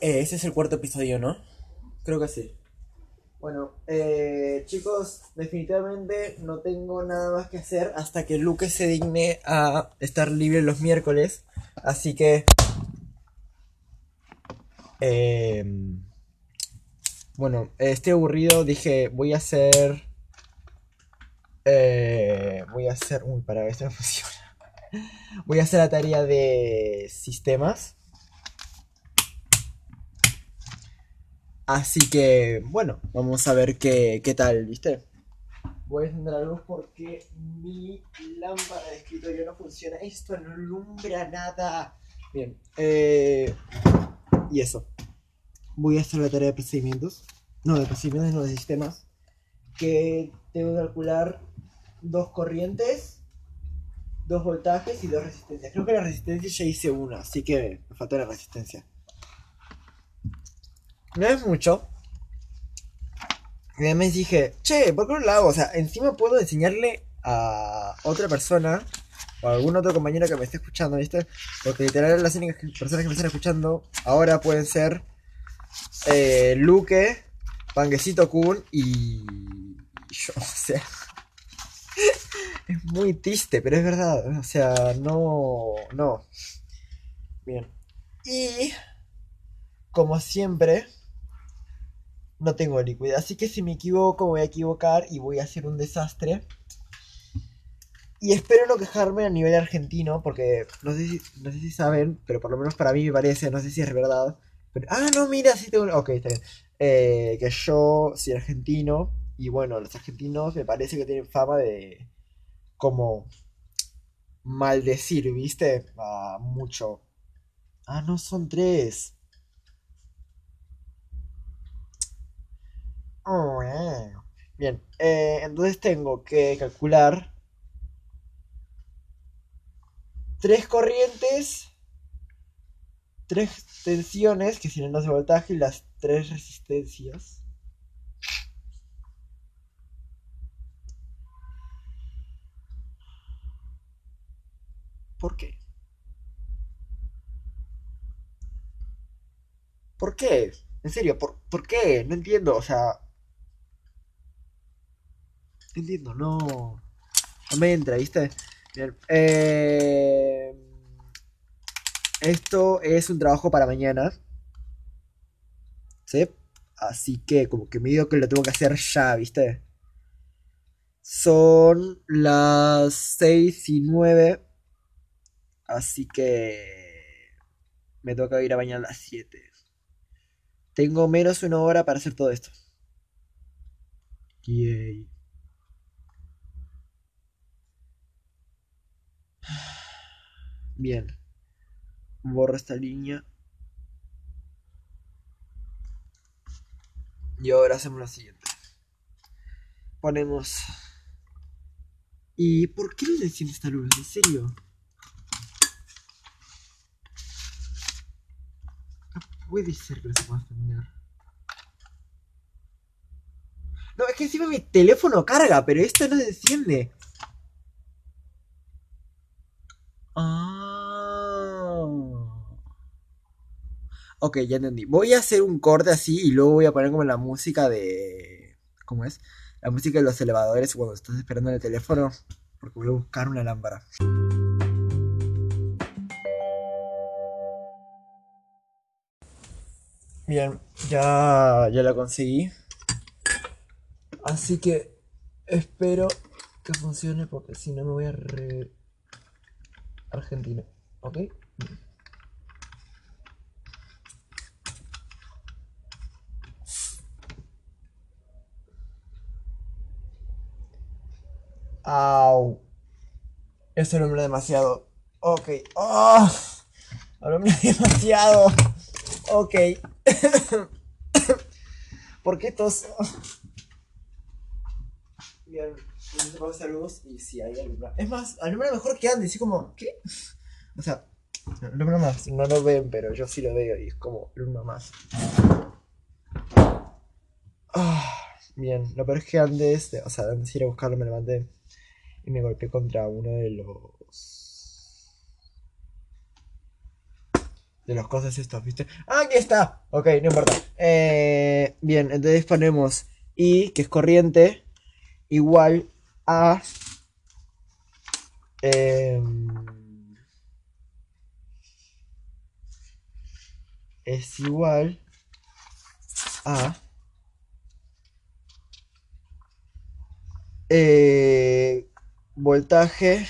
Eh, ese es el cuarto episodio, ¿no? Creo que sí. Bueno, eh, chicos, definitivamente no tengo nada más que hacer hasta que Luque se digne a estar libre los miércoles. Así que... eh, bueno, estoy aburrido, dije, voy a hacer... eh, voy a hacer... Uy, para esto no funciona. Voy a hacer la tarea de sistemas. Así que, bueno, vamos a ver qué, qué tal, ¿viste? Voy a encender la luz porque mi lámpara de escritorio no funciona. Esto no alumbra nada. Bien, eh, y eso. Voy a hacer la tarea de procedimientos. No, de procedimientos, no de sistemas. Que tengo que calcular dos corrientes, dos voltajes y dos resistencias. Creo que la resistencia ya hice una, así que me falta la resistencia. No es mucho. Y además dije, che, ¿por qué no lo hago? O sea, encima puedo enseñarle a otra persona o a algún otro compañero que me esté escuchando, ¿viste? Porque literal las únicas personas que me están escuchando ahora pueden ser eh, Luque, Panguecito Kun y yo, o sea. Es muy triste, pero es verdad. O sea, no. No. Bien. Y. Como siempre. No tengo liquidez. Así que si me equivoco, voy a equivocar y voy a hacer un desastre. Y espero no quejarme a nivel argentino, porque no sé si, no sé si saben, pero por lo menos para mí me parece, no sé si es verdad. Pero, ah, no, mira, sí tengo. Ok, está bien. Eh, que yo soy argentino. Y bueno, los argentinos me parece que tienen fama de. como. maldecir, ¿viste? Mucho. Ah, no, son tres. Oh, eh. Bien, eh, entonces tengo que calcular tres corrientes, tres tensiones, que tienen dos de voltaje, y las tres resistencias. ¿Por qué? ¿Por qué? En serio, ¿por, por qué? No entiendo, o sea... Entiendo, no... No me entra, ¿viste? Bien. eh, Esto es un trabajo para mañana. ¿Sí? Así que como que me digo que lo tengo que hacer ya, ¿viste? Son las 6 y 9. Así que me toca ir a bañar a las 7. Tengo menos de una hora para hacer todo esto. Yay. Bien. Borro esta línea. Y ahora hacemos la siguiente. Ponemos... ¿Y por qué no le enciende esta luz? ¿En serio? No puede ser que no se pueda encender. No, es que encima mi teléfono carga, pero esto no se enciende. Ok, ya entendí. Voy a hacer un corte así y luego voy a poner como la música de... ¿Cómo es? La música de los elevadores cuando estás esperando en el teléfono. Porque voy a buscar una lámpara. Bien, ya, ya la conseguí. Así que espero que funcione porque si no me voy a re... Argentina, ¿ok? Au. Eso alumbra demasiado. Ok. ¡Oh! Alumbra demasiado. Ok. ¿Por qué tos? Bien, vamos a luz y si hay alumbra. Es más, alumbra mejor que antes, así como, ¿qué? O sea, alumbra más, no lo ven, pero yo sí lo veo y es como, alumbra más. Ah, bien, lo peor es que antes, o sea, antes de ir a buscarlo me levanté me golpeé contra uno de los de las cosas estas, ¿viste? ¡Ah, aquí está! Ok, no importa. Eh, bien, entonces ponemos I, que es corriente, igual a... em, es igual a... eh, voltaje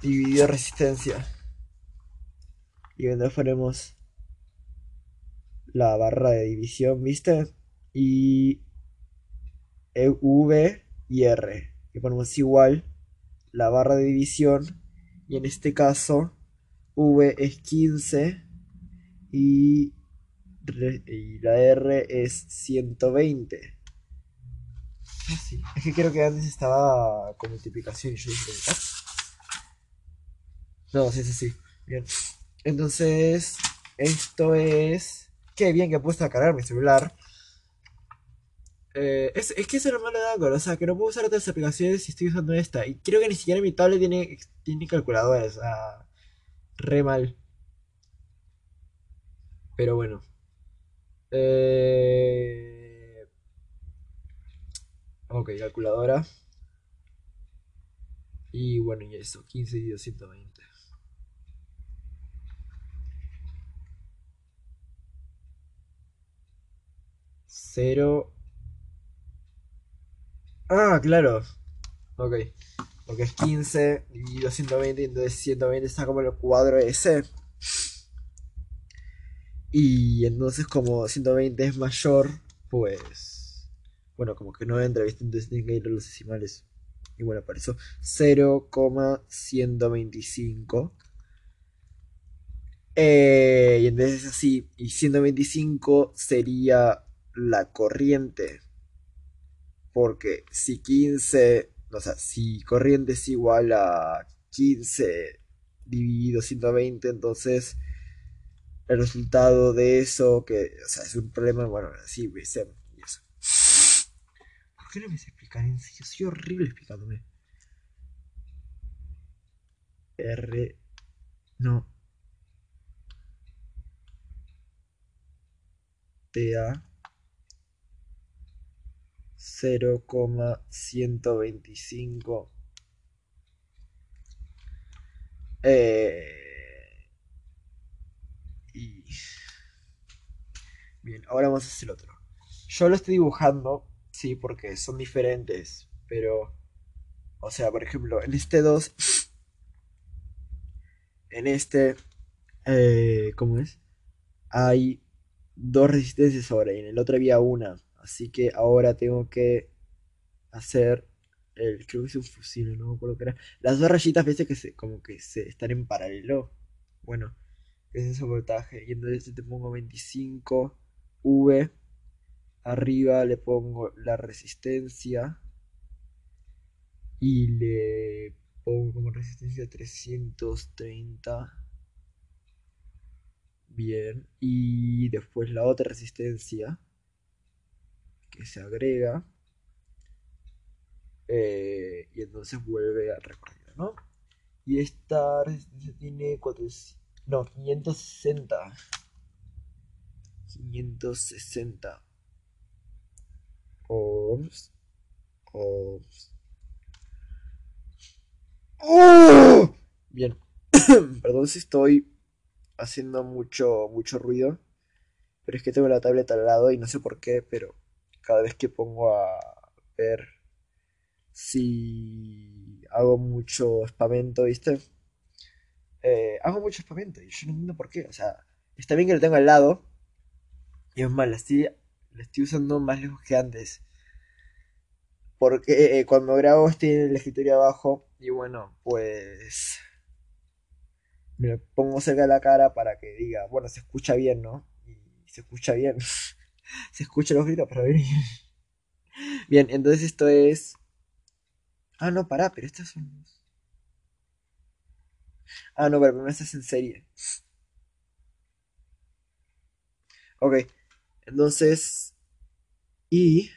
dividido resistencia. Y entonces ponemos la barra de división, ¿viste? Y e, V y R. Y ponemos igual la barra de división. Y en este caso, V es 15 y, y la R es 120. Fácil. Es que creo que antes estaba con multiplicación y yo dije, ¿ah? No, sí, sí, sí. Bien. Entonces, esto es. Qué bien que he puesto a cargar mi celular. Eh, es, es que eso es lo malo de Anchor, o sea, que no puedo usar otras aplicaciones si estoy usando esta. Y creo que ni siquiera mi tablet tiene, tiene calculadores, re mal. Pero bueno. Eh... Ok, calculadora. Y bueno, y eso, 15 y 220. Cero. Ah, claro. Ok. Porque es 15 y 220, entonces 120 está como el cuadro ese. Y entonces como 120 es mayor, pues... Bueno, como que no entra, ¿viste? Entonces tienen que ir a los decimales. Y bueno, eso 0,125. Eh, y entonces así, y 125 sería la corriente. Porque si 15, o sea, si corriente es igual a 15 dividido 120, entonces el resultado de eso, que, o sea, es un problema, bueno, así, ¿ves? Y eso. ¿Por qué no me sé explicar en serio? Soy horrible explicándome. R. No. TA 0,125 eh, y bien, ahora vamos a hacer otro. Yo lo estoy dibujando, sí, porque son diferentes, pero o sea, por ejemplo, en este 2 en este eh, ¿cómo es? Hay dos resistencias ahora y en el otro había una. Así que ahora tengo que hacer el, creo que es un fusil, no me acuerdo qué era. Las dos rayitas, veces que se, como que se están en paralelo. Bueno, ese es el voltaje. Y entonces te pongo 25 V. Arriba le pongo la resistencia. Y le pongo como resistencia 330. Bien. Y después la otra resistencia que se agrega. eh, y entonces vuelve al recorrido, ¿no? Y esta resistencia tiene 400, no, 560. 560 ohms. Ohms. ¡Oh! Bien. Perdón si estoy haciendo mucho, mucho ruido. Pero es que tengo la tableta al lado y no sé por qué, pero cada vez que pongo a ver si hago mucho espamento, ¿viste? Eh, hago mucho espamento y yo no entiendo por qué. O sea, está bien que lo tengo al lado. Y es más, la la estoy usando más lejos que antes. Porque eh, cuando grabo estoy en el escritorio abajo. Y bueno, pues me lo pongo cerca de la cara para que diga, bueno, se escucha bien, ¿no? Y se escucha bien. se escuchan los gritos, pero bien. Bien, entonces esto es. Ah, no, pará, pero estas son. Ah, no, pero primero estás en serie. Ok, entonces. Y.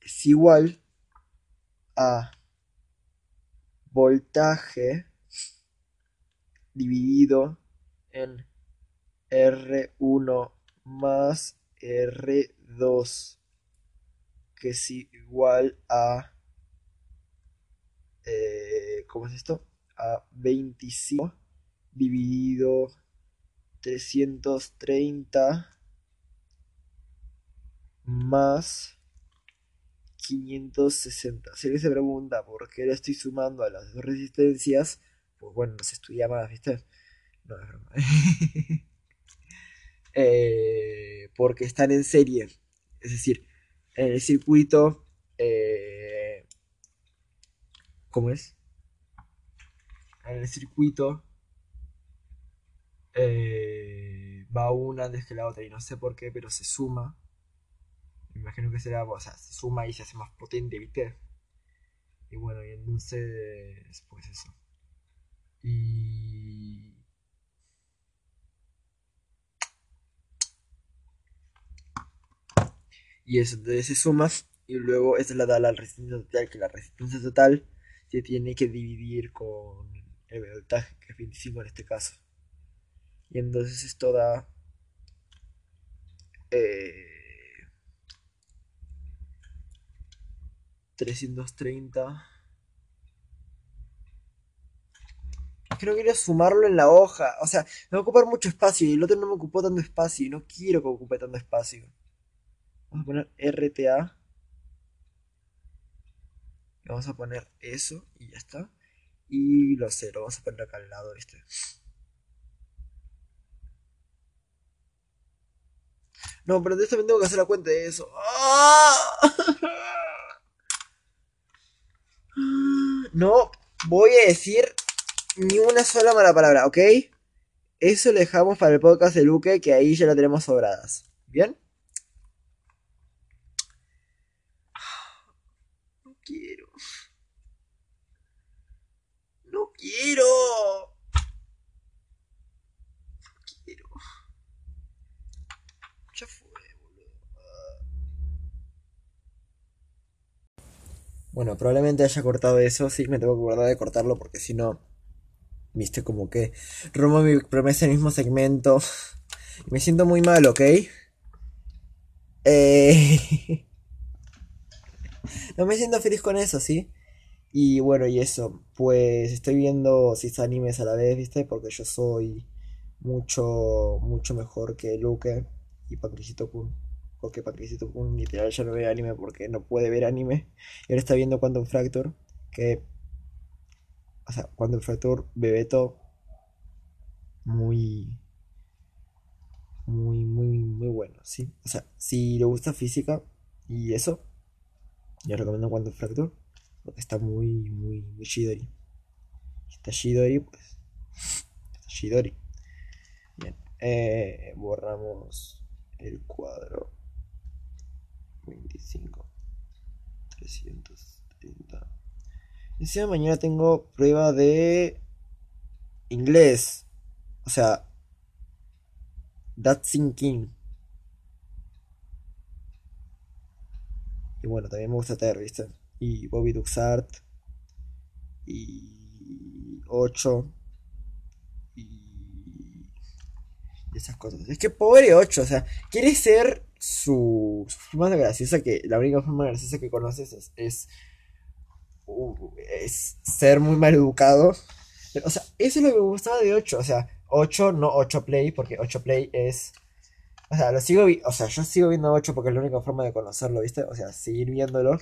Es igual a voltaje dividido en R1 más R2 que es igual a eh, ¿cómo es esto? a 25 dividido 330 más 560. Si alguien se pregunta por qué le estoy sumando a las dos resistencias, pues bueno, no se estudia más, ¿viste? No, es broma. Eh, porque están en serie. Es decir, en el circuito... Eh, ¿Cómo es? En el circuito eh, va una antes que la otra y no sé por qué, pero se suma me imagino que será, o sea, se suma y se hace más potente, ¿viste? Y bueno, y entonces, pues eso. Y... Eso, entonces se suma y luego esa es la da la resistencia total, que la resistencia total se tiene que dividir con el voltaje, que es 25 en este caso. Y entonces esto da... Eh, 330. Es que no quiero sumarlo en la hoja. O sea, me va a ocupar mucho espacio y el otro no me ocupó tanto espacio y no quiero que ocupe tanto espacio. Vamos a poner RTA. vamos a poner eso y ya está. Y lo sé, lo vamos a poner acá al lado, este. No, pero de también tengo que hacer la cuenta de eso. ¡Ah! No voy a decir ni una sola mala palabra, ¿ok? Eso lo dejamos para el podcast de Luque, que ahí ya lo tenemos sobradas. ¿Bien? No quiero. No quiero. No quiero. Ya fue, boludo. Bueno, probablemente haya cortado eso, sí, me tengo que acordar de cortarlo porque si no, viste como que rompo mi promesa en el mismo segmento. Me siento muy mal, ¿ok? Eh... no me siento feliz con eso, ¿sí? Y bueno, y eso, pues estoy viendo si animes a la vez, ¿viste? Porque yo soy mucho, mucho mejor que Luke y Patricito Kun porque Patricito un literal ya no ve anime porque no puede ver anime. Y ahora está viendo Quantum Fracture, que. O sea, Quantum Fracture, Bebeto. Muy. Muy, muy, muy bueno, ¿sí? O sea, si le gusta física y eso, yo recomiendo Quantum Fracture, porque está muy, muy, muy Shidori. Está Shidori, pues. Está Shidori. Bien, eh, borramos el cuadro. 25 330 Encima mañana tengo prueba de inglés. O sea, That's Thinking. Y bueno, también me gusta Ter, ¿viste? Y Bobby Duxart. Y 8. Y... esas cosas. Es que pobre 8, o sea, quiere ser su, forma graciosa que la única forma graciosa que conoces es, es ser muy mal educado. o sea, eso es lo que me gustaba de 8. O sea, 8, no 8 Play, porque 8 Play es. O sea, lo sigo o sea, yo sigo viendo 8 porque es la única forma de conocerlo, ¿viste? O sea, seguir viéndolo.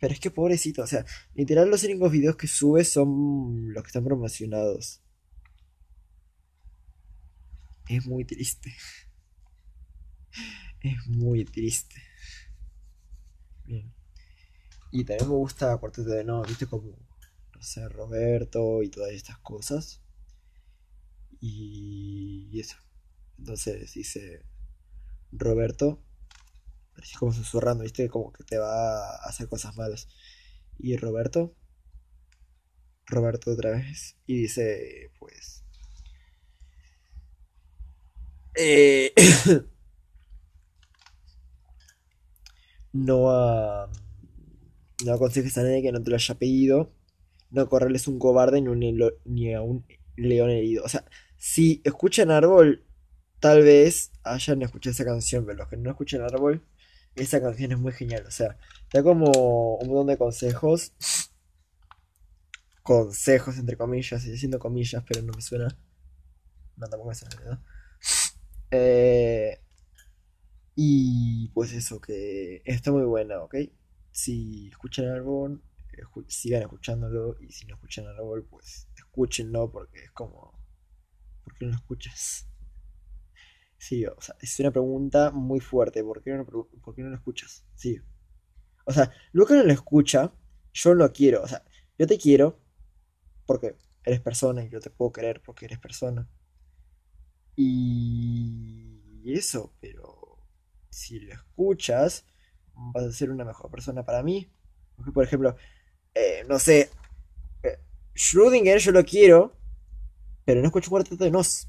Pero es que pobrecito, o sea, literal los únicos videos que sube son los que están promocionados. Es muy triste. Es muy triste. Bien. Y también me gusta Cuarteto de No, viste como, no sé, Roberto y todas estas cosas. Y, eso. Entonces dice Roberto, así como susurrando, viste, como que te va a hacer cosas malas. Y Roberto, Roberto otra vez, y dice, pues... Eh, no a, no aconsejes a nadie que no te lo haya pedido, no correrles un cobarde ni, ni a un León herido. O sea, si escuchan Árbol, tal vez hayan escuchado esa canción, pero los que no escuchan Árbol, esa canción es muy genial. O sea, da como un montón de consejos. Consejos, entre comillas, estoy diciendo comillas, pero no me suena. No, tampoco me suena. Eh, y pues eso, que está muy buena, ¿ok? Si escuchan Árbol, escu- sigan escuchándolo. Y si no escuchan Árbol, pues escúchenlo porque es como... ¿Por qué no lo escuchas? Sí, o sea, es una pregunta muy fuerte. ¿Por qué no, por qué no lo escuchas? Sí. O sea, Luca no lo escucha, yo lo quiero. O sea, yo te quiero porque eres persona y yo te puedo querer porque eres persona. Y eso, pero si lo escuchas, vas a ser una mejor persona para mí. Por ejemplo, eh, no sé, eh, Schrödinger yo lo quiero, pero no escucho Cuarteto de Nos.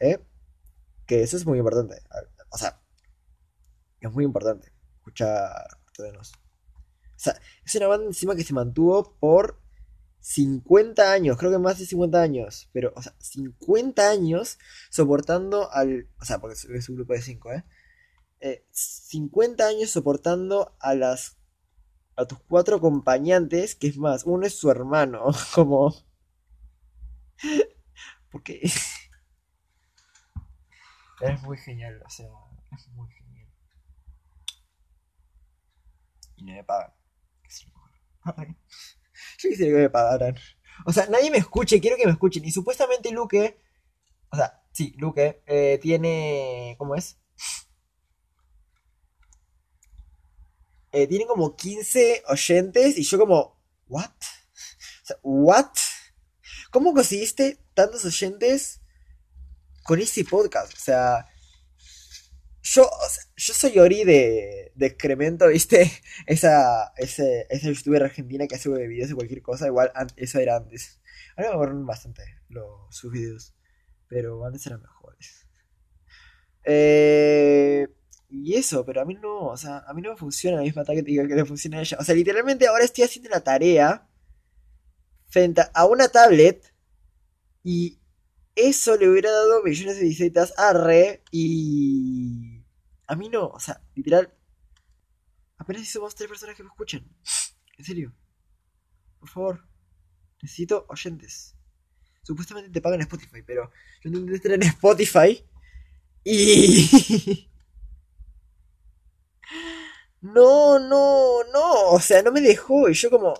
¿Eh? Que eso es muy importante. O sea, es muy importante escuchar Cuarteto de Nos. O sea, es una banda encima que se mantuvo por 50 años, creo que más de 50 años. Pero, o sea, 50 años soportando al. O sea, porque es un grupo de 5, ¿eh? Eh, 50 años soportando a las. A tus cuatro acompañantes, que es más, uno es su hermano, como. Porque es muy genial, o sea, es muy genial. Y no me pagan. Yo quisiera que me pagaran. O sea, nadie me escuche, quiero que me escuchen. Y supuestamente Luque, o sea, sí, Luque, eh, tiene. ¿Cómo es? Eh, tiene como 15 oyentes y yo como, ¿what? O sea, ¿what? ¿Cómo conseguiste tantos oyentes con ese podcast? O sea, yo, yo soy Ori de, de excremento, ¿viste? Esa, ese, esa youtuber argentina que hace videos de cualquier cosa, igual eso era antes. Ahora me aburren bastante los, sus videos, pero antes eran mejores. Eh, y eso, pero a mí no, o sea, a mí no me funciona la misma táctica que le funciona a ella. O sea, literalmente ahora estoy haciendo la tarea frente a una tablet y eso le hubiera dado millones de visitas a Re y a mí no, o sea, literal, apenas somos tres personas que me escuchan. En serio, por favor, necesito oyentes. Supuestamente te pagan Spotify, pero yo intenté estar en Spotify y... No, no, no, o sea, no me dejó y yo como...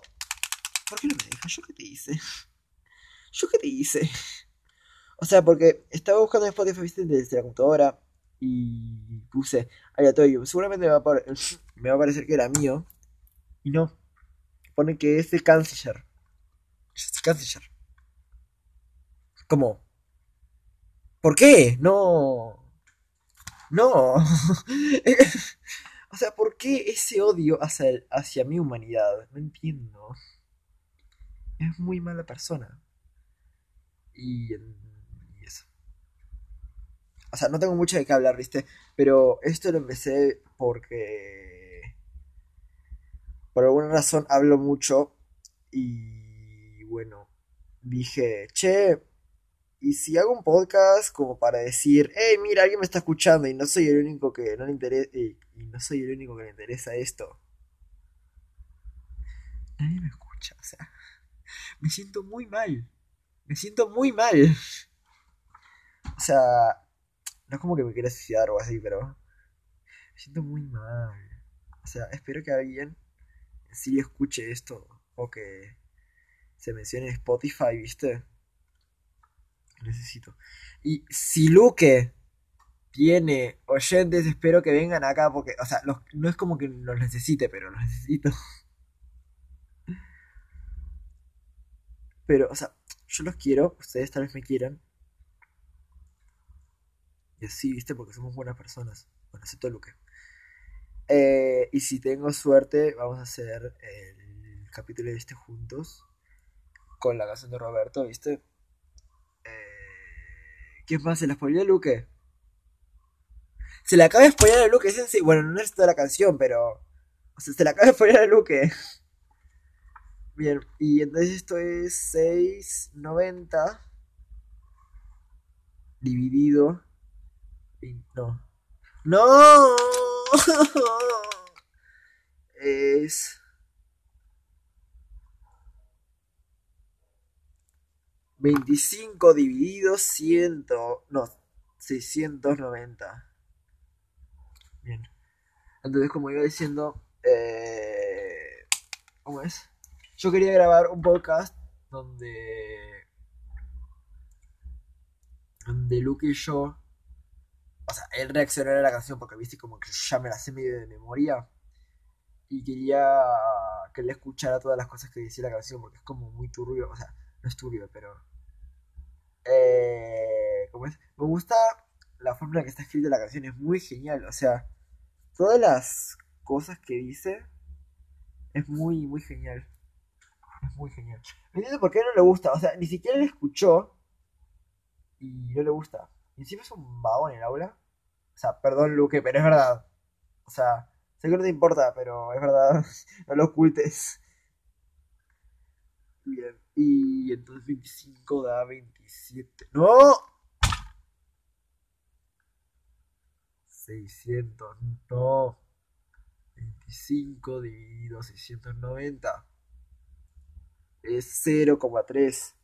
¿Por qué no me deja? ¿Yo qué te hice? ¿Yo qué te hice? O sea, porque estaba buscando en Spotify ¿viste? desde la computadora y puse aleatorio. Seguramente me va, a me va a parecer que era mío. Y no. Pone que es de Canciller. Es de Canciller. ¿Cómo? ¿Por qué? No. No. o sea, ¿por qué ese odio hacia, el- hacia mi humanidad? No entiendo. Es muy mala persona. Y, y eso. O sea, no tengo mucho de qué hablar, ¿viste? Pero esto lo empecé porque... Por alguna razón hablo mucho y bueno, dije, che, ¿y si hago un podcast como para decir, hey, mira, alguien me está escuchando y no soy el único que no le interesa, y, no soy el único que le interesa esto? Nadie me escucha, o sea, me siento muy mal, me siento muy mal. O sea, no es como que me quiera suicidar o así, pero me siento muy mal. O sea, espero que alguien sí escuche esto o que se mencione en Spotify, ¿viste? Necesito. Y si Luque tiene oyentes, espero que vengan acá porque, o sea, los- no es como que los necesite, pero los necesito. Pero, o sea, yo los quiero, ustedes tal vez me quieran. Y así, ¿viste? Porque somos buenas personas. Bueno, excepto Luque. Eh, y si tengo suerte, vamos a hacer el capítulo de este juntos. Con la canción de Roberto, ¿viste? Eh, ¿Quién más? ¿Se la spoileó a Luque? Se le acaba de spoilear a Luque, Sensei. Bueno, no es toda la canción, pero. O sea, se le acaba de spoilear a Luque. Bien, y entonces esto es 690 dividido. No. ¡No! es. 25 dividido 100. No, 690. Bien. Entonces, como iba diciendo, eh, ¿cómo es? Yo quería grabar un podcast donde. donde Luke y yo. O sea, él reaccionara a la canción porque viste como que ya me la sé medio de memoria. Y quería que él escuchara todas las cosas que decía la canción porque es como muy turbio. O sea, no es turbio, pero. Eh. Me gusta la forma en la que está escrita la canción, es muy genial. O sea, todas las cosas que dice es muy, muy genial. Es muy genial. Me entiendo por qué no le gusta. O sea, ni siquiera le escuchó y no le gusta. Y encima es un vago en el aula. O sea, perdón, Luque, pero es verdad. O sea, sé que no te importa, pero es verdad. no lo ocultes. Bien. Y entonces 25 da 27. ¡No! 600, no. 25 dividido 690 es 0,3.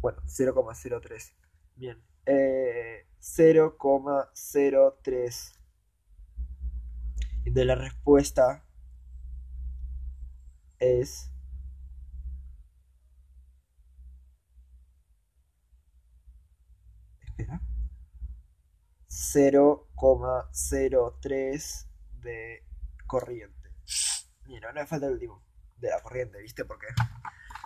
Bueno, 0,03. Bien. Eh, 0,03. De la respuesta es espera 0,03 de corriente. Mira, no me falta el último de la corriente, ¿viste? Porque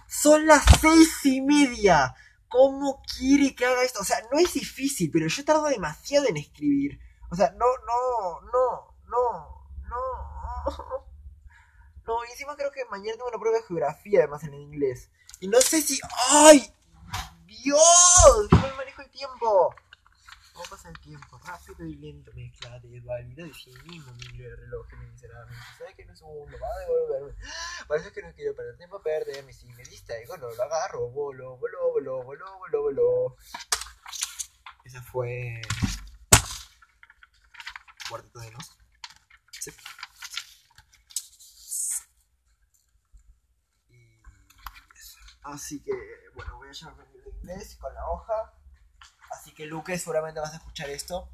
son las seis y media. ¿Cómo quiere que haga esto? O sea, no es difícil, pero yo tardo demasiado en escribir. O sea, no, no, no, no, no. No, y encima creo que mañana tengo una prueba de geografía, además en inglés. Y no sé si. ¡Ay! ¡Dios! No me manejo el tiempo. ¿Cómo pasa el tiempo? Rápido y lento, mezcla de dualidad de sí mismo, miro el reloj miserablemente. ¿Sabes que no es un va a devolverme? Parece que no quiero perder tiempo, perderme. Si me distraigo, no lo agarro. Bolo, bolo, bolo, bolo, bolo, bolo. Esa fue. Cuarteto de nos. Sí. Y eso. Así que, bueno, voy a llevarme el libro de inglés con la hoja. Así que Luque, seguramente vas a escuchar esto.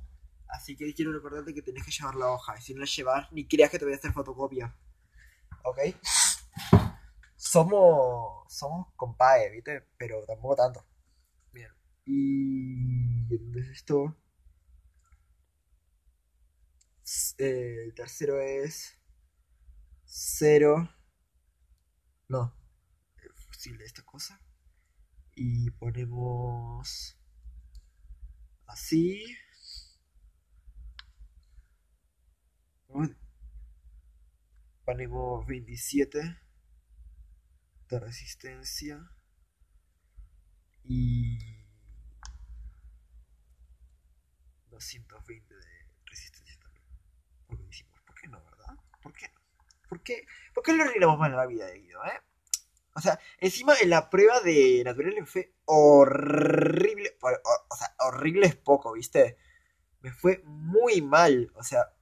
Así que quiero recordarte que tenés que llevar la hoja. Y si no la llevas, ni creas que te voy a hacer fotocopia. ¿Ok? Somos. Somos compadres, ¿viste? Pero tampoco tanto. Bien. Y. Entonces esto. Eh, el tercero es. Cero. No. Esta cosa. Y ponemos. Así. Ponemos 27 de resistencia. Y 220 de resistencia también. Porque decimos, ¿por qué no, verdad? ¿Por qué no? ¿Por qué, ¿Por qué le arreglamos mal la vida de Guido, eh? O sea, encima en la prueba de natural me fue horrible. O, sea, horrible es poco, ¿viste? Me fue muy mal. O sea,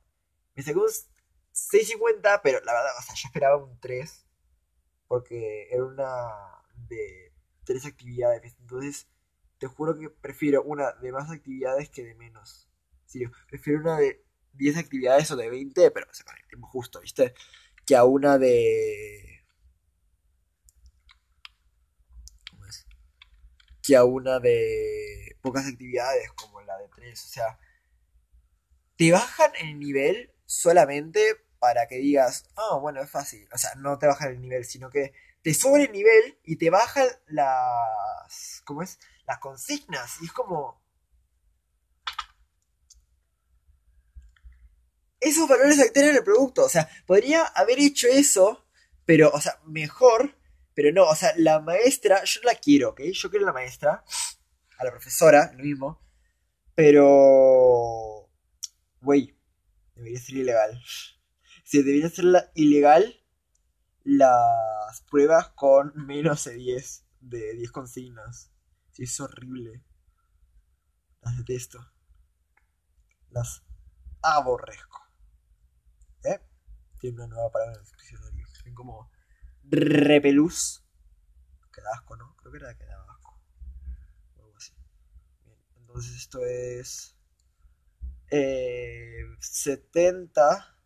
me sacó un 6.50, pero la verdad, o sea, yo esperaba un 3. Porque era una de tres actividades. Entonces, te juro que prefiero una de más actividades que de menos. Sí, prefiero una de 10 actividades o de 20, pero o sea, con el justo, ¿viste? Que a una de que a una de pocas actividades como la de tres. O sea, te bajan el nivel solamente para que digas, ah, bueno, es fácil. O sea, no te bajan el nivel, sino que te suben el nivel y te bajan las. ¿Cómo es? Las consignas. Y es como. Esos valores alteran el producto. O sea, podría haber hecho eso, pero, o sea, mejor pero no, o sea, la maestra, yo la quiero, ¿ok? Yo quiero a la maestra, a la profesora, lo mismo. Pero... Güey, debería ser ilegal. Si debería ser ilegal las pruebas con menos de 10, de 10 consignas. Sí, es horrible. Las detesto. Las aborrezco. ¿Eh? Tiene una nueva palabra en el diccionario. Tienen como repelús. Que asco, ¿no? Creo que era que daba asco. O algo así. Bien, entonces esto es... Eh, 70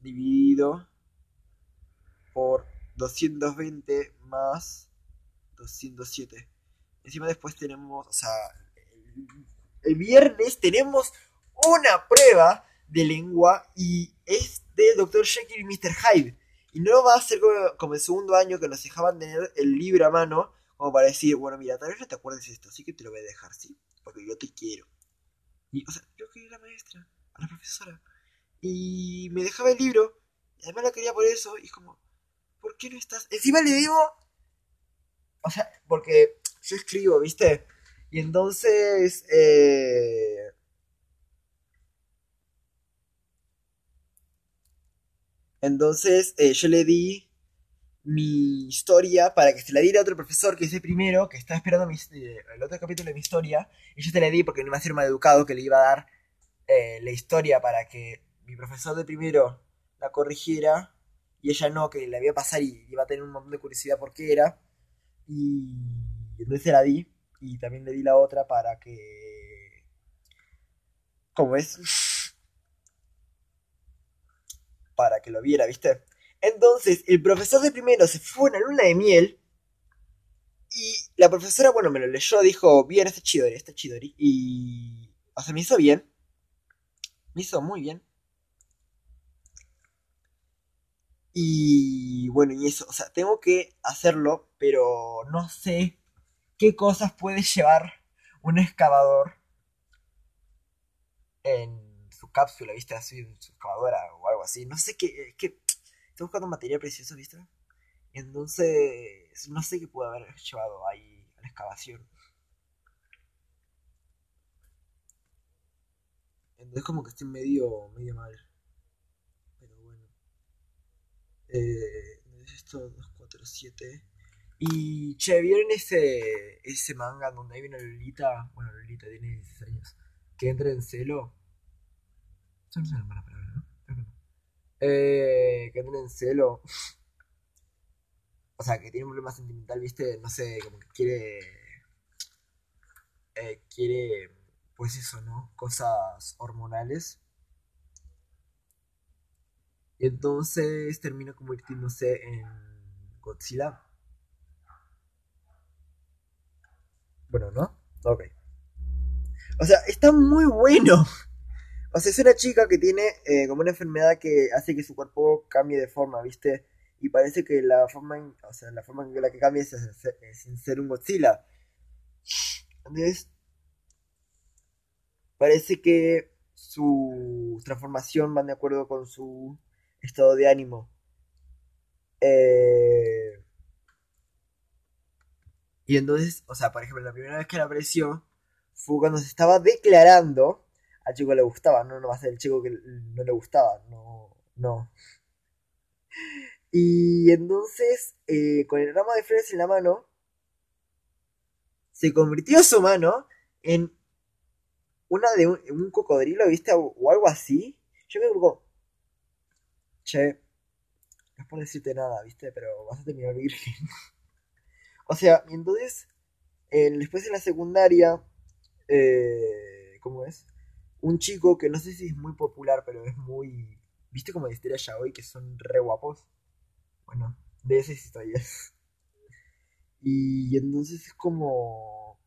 dividido por 220 más 207. Encima después tenemos, o sea, el, viernes tenemos una prueba de lengua y es de Dr. Jekyll y Mr. Hyde. Y no va a ser como, el segundo año que nos dejaban tener el libro a mano, como para decir, bueno, mira, tal vez no te acuerdes de esto, así que te lo voy a dejar, ¿sí? Porque yo te quiero. Y, o sea, yo quería a la maestra, a la profesora y me dejaba el libro. Y además la quería por eso. Y como, ¿por qué no estás? Encima le digo, o sea, porque yo escribo, ¿viste? Y entonces, eh... entonces eh, yo le di mi historia para que se la diera a otro profesor que es el primero, que está esperando eh, el otro capítulo de mi historia, y yo se la di porque no iba a ser mal educado que le iba a dar eh, la historia para que mi profesor de primero la corrigiera y ella no, que la iba a pasar y iba a tener un montón de curiosidad por qué era. Y entonces se la di y también le di la otra para que... ¿Cómo es? Para que lo viera, ¿viste? Entonces, el profesor de primero se fue a una luna de miel. Y la profesora, bueno, me lo leyó, dijo, bien, este chidori, este chidori. Y... O sea, me hizo bien. Me hizo muy bien. Y bueno, y eso, o sea, tengo que hacerlo, pero no sé qué cosas puede llevar un excavador en su cápsula, ¿viste? Así, en su excavadora o así. No sé qué, que estoy buscando material precioso, ¿viste? Entonces, no sé qué puede haber llevado ahí a la excavación. Entonces como que estoy medio, medio mal. Eh, esto 247. Y, che, ¿vieron ese, ese manga donde hay una Lolita? Bueno, Lolita tiene 16 años. Que entra en celo. Eso no es una mala palabra. Eh, que entra en celo. O sea, que tiene un problema sentimental, ¿viste? No sé, como que quiere. Eh, quiere. Pues eso, ¿no? Cosas hormonales. Y entonces termina convirtiéndose en Godzilla. Bueno, ¿no? Ok. O sea, está muy bueno. O sea, es una chica que tiene eh, como una enfermedad que hace que su cuerpo cambie de forma, ¿viste? Y parece que la forma en, o sea, la forma en la que cambia es, sin ser un Godzilla. Entonces, parece que su transformación va de acuerdo con su estado de ánimo. Eh, y entonces, o sea, por ejemplo, la primera vez que la apareció fue cuando se estaba declarando. Al chico le gustaba, no, va a ser el chico que no le gustaba, no, no. Y entonces, eh, con el ramo de flores en la mano, se convirtió su mano en una de un, cocodrilo, ¿viste? O, algo así. Yo me digo, che, no es por decirte nada, ¿viste? Pero vas a terminar virgen. o sea, y entonces, después en la secundaria, eh, ¿cómo es? Un chico que no sé si es muy popular, pero es muy... ¿Viste como de ya hoy que son re guapos? Bueno, de esas historias. Y entonces es como...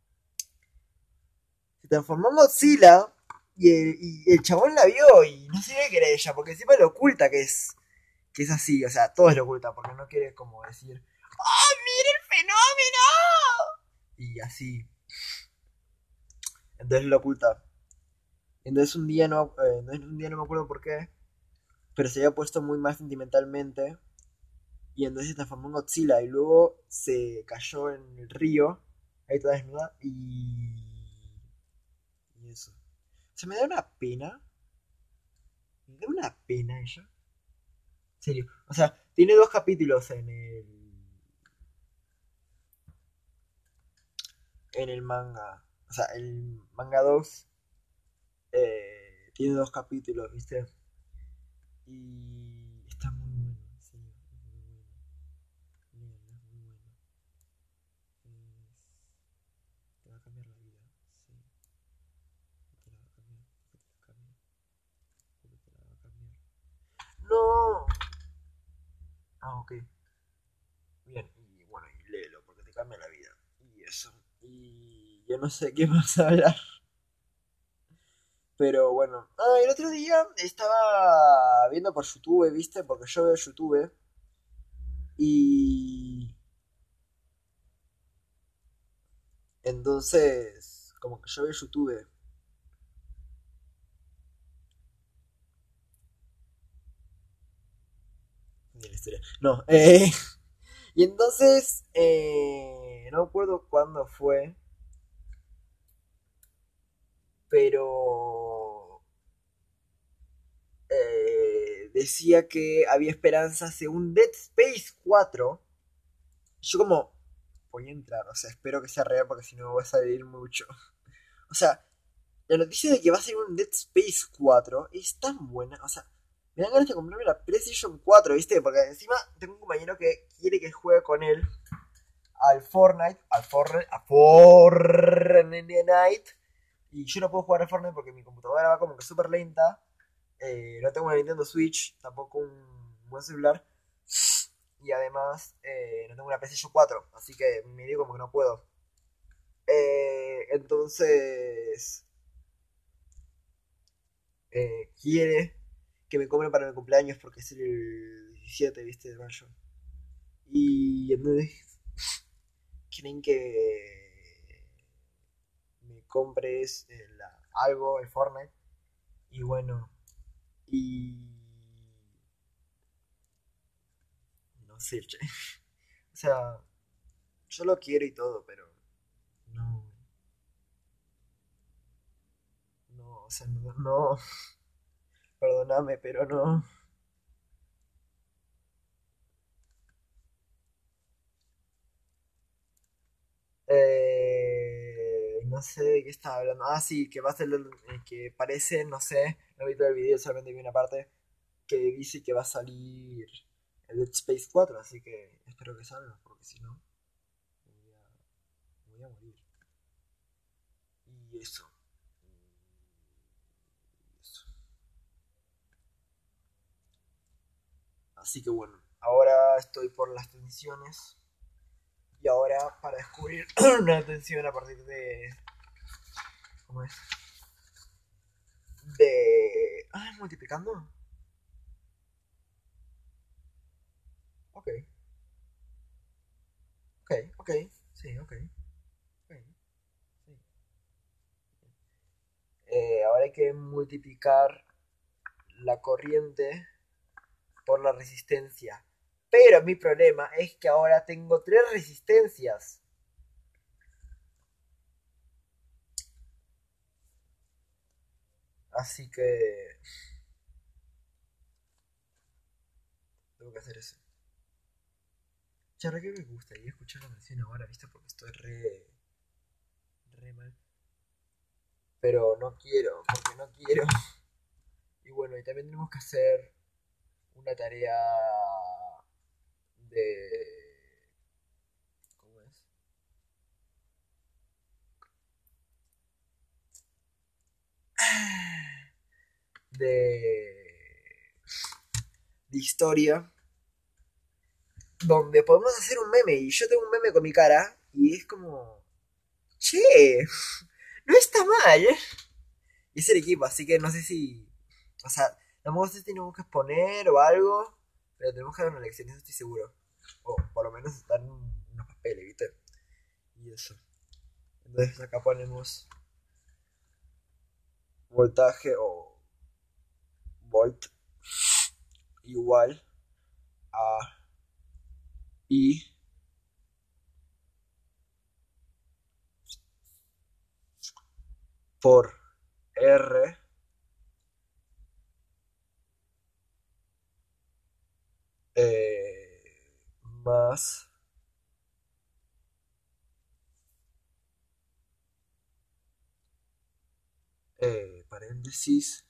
Se transformó en Godzilla y el, chabón la vio y no sé qué era ella, porque encima lo oculta que es, que es así, o sea, todos lo ocultan porque no quiere como decir, ¡Oh, mire el fenómeno! Y así. Entonces lo oculta. Entonces un día no, eh, un día no me acuerdo por qué, pero se había puesto muy mal sentimentalmente. Y entonces se transformó en Godzilla y luego se cayó en el río, ahí toda desnuda, y... Y eso. Se me da una pena. Me da una pena ella. serio. O sea, tiene dos capítulos en el. En el manga. O sea, el manga 2 eh, tiene dos capítulos, ¿viste? Y está muy bueno, en serio, es muy bueno. Léanlo, es muy bueno. Es- Te va a cambiar la vida, sí. Te la va a cambiar, te la te la va a cambiar. ¡No! Ah, ok. Bien, y bueno, y léelo, porque te cambia la vida. Y eso. Y yo no sé qué más hablar. Pero bueno. Ah, el otro día estaba viendo por YouTube, ¿viste? Porque yo veo YouTube. Y... Entonces, como que yo veo YouTube. Ni la historia. No, eh... Y entonces, eh, no me acuerdo cuándo fue, pero eh, decía que había esperanzas según Dead Space 4. Yo como voy a entrar, o sea, espero que sea real porque si no me voy a salir mucho. O sea, la noticia de que va a ser un Dead Space 4 es tan buena, o sea, me dan ganas de comprarme la PlayStation 4, ¿viste? Porque encima tengo un compañero que quiere que juegue con él al Fortnite, al Fortnite, a Fortnite. Y yo no puedo jugar al Fortnite porque mi computadora va como que súper lenta. Eh, no tengo una Nintendo Switch, tampoco un buen celular. Y además eh, no tengo una PlayStation 4, así que me digo como que no puedo. Eh, entonces... eh, quiere que me compren para mi cumpleaños porque es el 17, viste, de mayo. Y entonces quieren que me compres el- algo, el Fortnite. Y bueno, y... No sé. O sea, yo lo quiero y todo, pero... No, no, o sea, no, no. Perdóname, pero no. Eh, no sé de qué estaba hablando. Ah, sí, que va a ser el- el que parece, no sé, no vi todo el video, solamente vi una parte que dice que va a salir el Dead Space 4, así que espero que salga, porque si no, voy a, voy a morir. Y eso. Y eso. Así que bueno, ahora estoy por las tensiones. Y ahora para descubrir una tensión a partir de... ¿Cómo es? De... Ah, multiplicando. Ok, ok, ok. Sí, ok. ok, sí. Eh, ahora hay que multiplicar la corriente por la resistencia. Pero mi problema es que ahora tengo tres resistencias. Así que... Tengo que hacer eso. Charra que me gustaría escuchar la canción ahora, ¿viste? Porque estoy re... re mal. Pero no quiero, porque no quiero. Y bueno, y también tenemos que hacer una tarea de... ¿Cómo es? De... de historia, donde podemos hacer un meme, y yo tengo un meme con mi cara, y es como... Che, no está mal. Y es el equipo, así que no sé si... O sea, tampoco sé si tenemos que exponer o algo, pero tenemos que dar una lección, eso estoy seguro. O por lo menos dar un- unos papeles, ¿viste? Y eso. Entonces acá ponemos voltaje o volt igual a I por R más. Eh, paréntesis.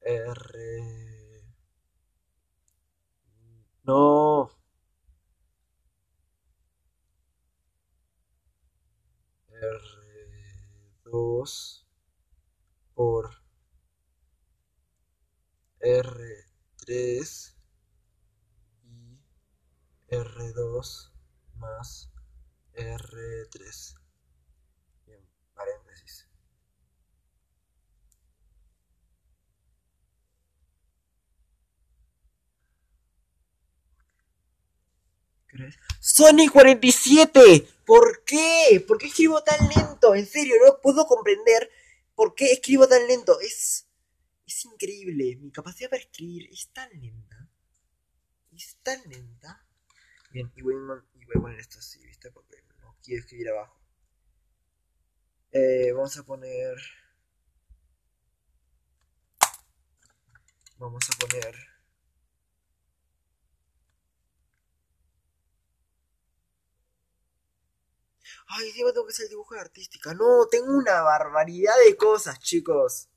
R. No. R2 por R3 y R2 más R3. Bien, paréntesis. Sony 47. ¿Por qué? ¿Por qué escribo tan lento? En serio, no puedo comprender por qué escribo tan lento. Es es increíble. Mi capacidad para escribir es tan lenta. Es tan lenta. Bien, y voy, a poner esto así, ¿viste? Porque no quiero escribir abajo. Eh, vamos a poner... Vamos a poner... Ay, encima tengo que hacer dibujo de artística. No, tengo una barbaridad de cosas, chicos.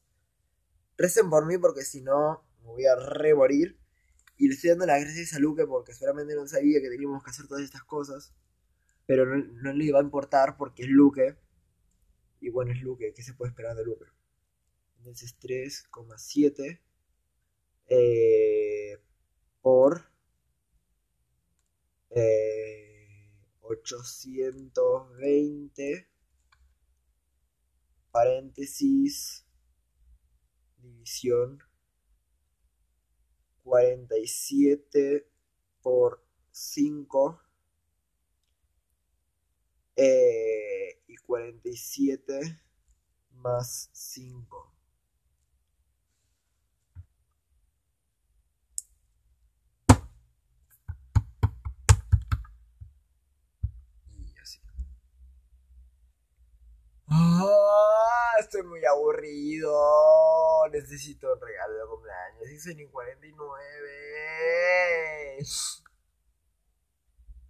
Recen por mí porque si no me voy a re morir. Y le estoy dando las gracias a Luke porque seguramente no sabía que teníamos que hacer todas estas cosas. Pero no, le iba a importar porque es Luke. Y bueno, es Luke. ¿Qué se puede esperar de Luke? Entonces 3,7 eh, por eh, 820 paréntesis división 47 por 5 eh, y 47 más 5. Y así. Ah, estoy muy aburrido. Necesito un regalo de cumpleaños. Y son 49.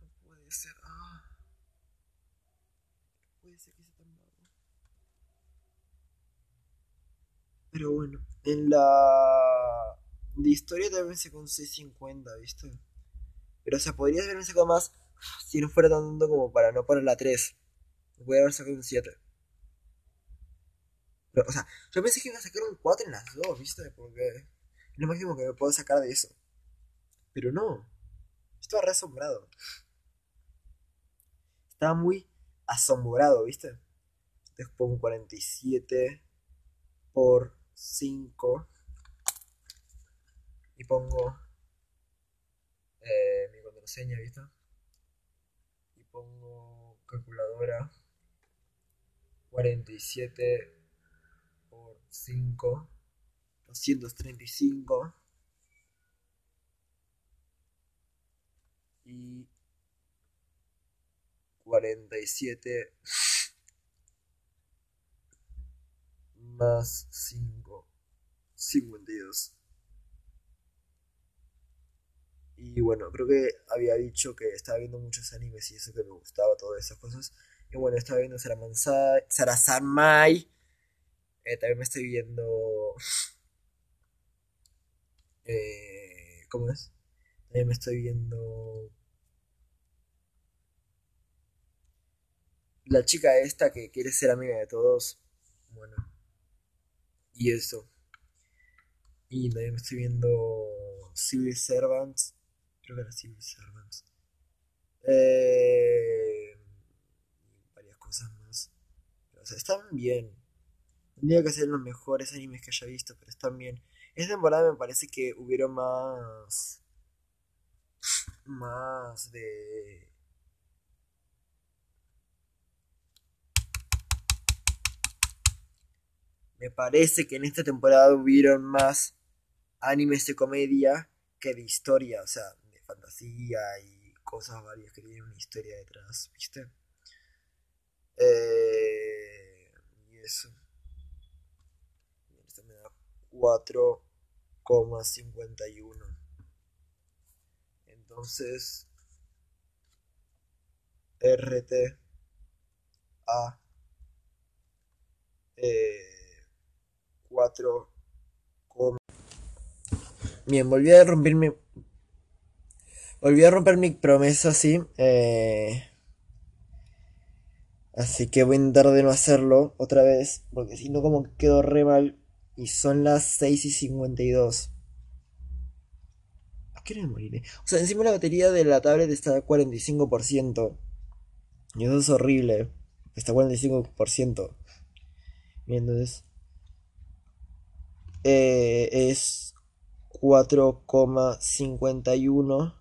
No puede ser. Ah. No puede ser que sea tan bajo. Pero bueno, en la de historia también se con 650, ¿viste? Pero o sea, podría haberme sacado más si no fuera tanto como para no poner la 3. Voy a haber sacado un 7 o sea, yo pensé que iba a sacar un 4 en las dos, ¿viste? Porque es lo máximo que me puedo sacar de eso. Pero no. Estaba re asombrado. Estaba muy asombrado, ¿viste? Entonces pongo 47 por 5. Y pongo eh, mi contraseña, ¿viste? Y pongo calculadora 47 5, 235 y 47 más 5, 52. Y bueno, creo que había dicho que estaba viendo muchos animes y eso que me gustaba, todas esas cosas. Y bueno, estaba viendo Sarasan Mai eh, también me estoy viendo. Eh, ¿Cómo es? También me estoy viendo. La chica esta que quiere ser amiga de todos. Bueno. Y eso. Y también me estoy viendo Civil Servants. Creo que era Civil Servants. Eh, varias cosas más. o están bien. Tendría que ser los mejores animes que haya visto, pero están bien. Esta temporada me parece que hubieron más. Más de. Me parece que en esta temporada hubieron más animes de comedia que de historia, o sea, de fantasía y cosas varias que tienen una historia detrás, ¿viste? Eh, y eso. 4,51. Entonces, RT A eh, 4, Bien, volví a romper mi... Volví a romper mi promesa, sí. Eh, así que voy a intentar de no hacerlo otra vez. Porque si no, como quedo re mal. Y son las 6 y 52. ¿A qué hora me moriré? O sea, encima la batería de la tablet está a 45%. Y eso es horrible. Está a 45%. Bien, entonces. Eh, es 4,51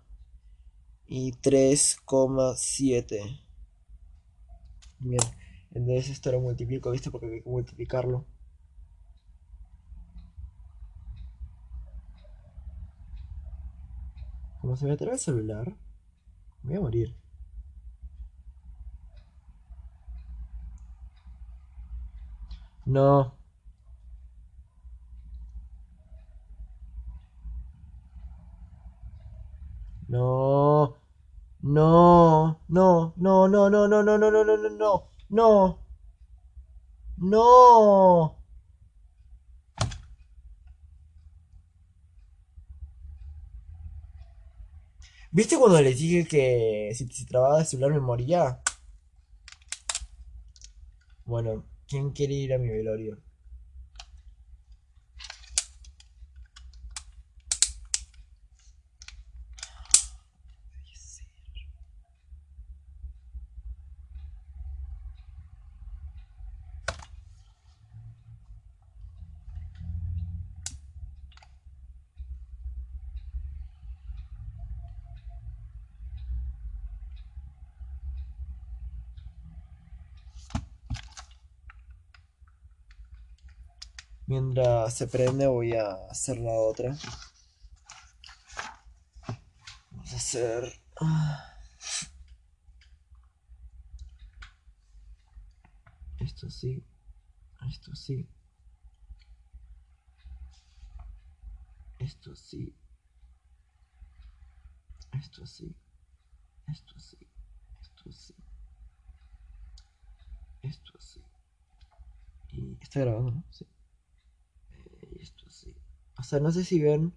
y 3,7. Bien, entonces esto lo multiplico, ¿viste? Porque hay que multiplicarlo. Como se me atreve el celular, voy a morir. No. No. No. No, no, no, no, no, no, no, no, no, no. No. No. ¿Viste cuando les dije que si se trababa el celular me moría? Bueno, ¿quién quiere ir a mi velorio? Mientras se prende voy a hacer la otra. Vamos a hacer... ah, Esto sí. Esto sí. Esto sí. Esto sí. Esto sí. Esto sí. Esto sí. Y está grabando, ¿no? Sí. Eh, y esto sí. O sea, no sé si ven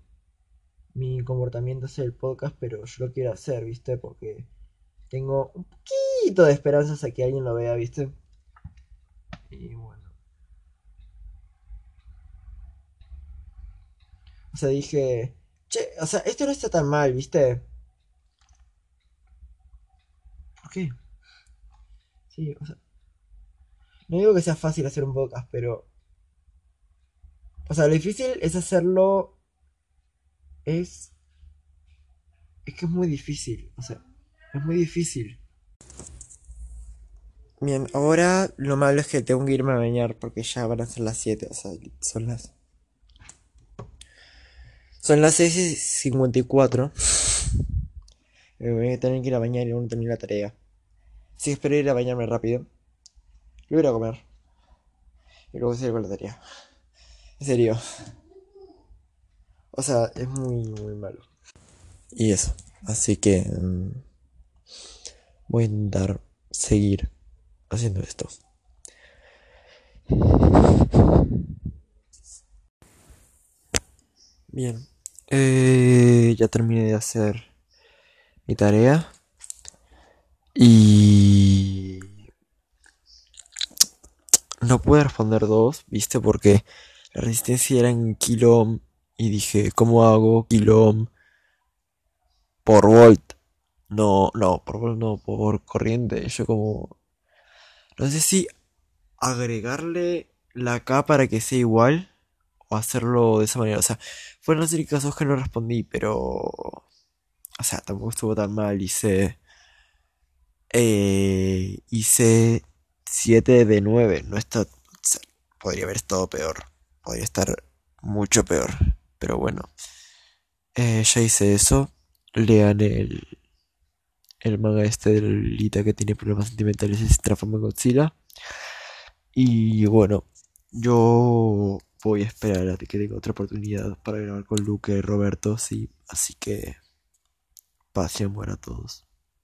mi comportamiento hacia el podcast, pero yo lo quiero hacer, ¿viste? Porque tengo un poquito de esperanzas a que alguien lo vea, ¿viste? Y bueno. O sea, dije, che, o sea, esto no está tan mal, ¿viste? ¿Por qué? Sí, o sea, no digo que sea fácil hacer un podcast, pero... O sea, lo difícil es hacerlo... Es... Es que es muy difícil, o sea, es muy difícil. Bien, ahora lo malo es que tengo que irme a bañar porque ya van a ser las 7, o sea, son las... Son las 6 y 54. Me voy a tener que ir a bañar y aún no la tarea. Que espero ir a bañarme rápido. Luego ir a comer. Y luego seguir con la tarea. En serio. O sea, es muy, muy malo. Y eso. Así que... mm, voy a intentar seguir haciendo esto. Bien. Eh, ya terminé de hacer mi tarea. Y... No pude responder dos, ¿viste? Porque la resistencia era en kilom. Y dije, ¿cómo hago kilom por volt? No, no, por volt no, por corriente. Yo como... No sé si agregarle la K para que sea igual o hacerlo de esa manera. O sea, fueron los únicos casos que no respondí, pero... O sea, tampoco estuvo tan mal. Hice... Eh, hice 7 de 9. No está... podría haber estado peor. Podría estar mucho peor. Pero bueno. Eh, ya hice eso. Lean el, el manga este de Lolita que tiene problemas sentimentales y se transforma en Godzilla. Y bueno, yo voy a esperar a que tenga otra oportunidad para grabar con Luke y Roberto, sí. Así que paz y amor a todos.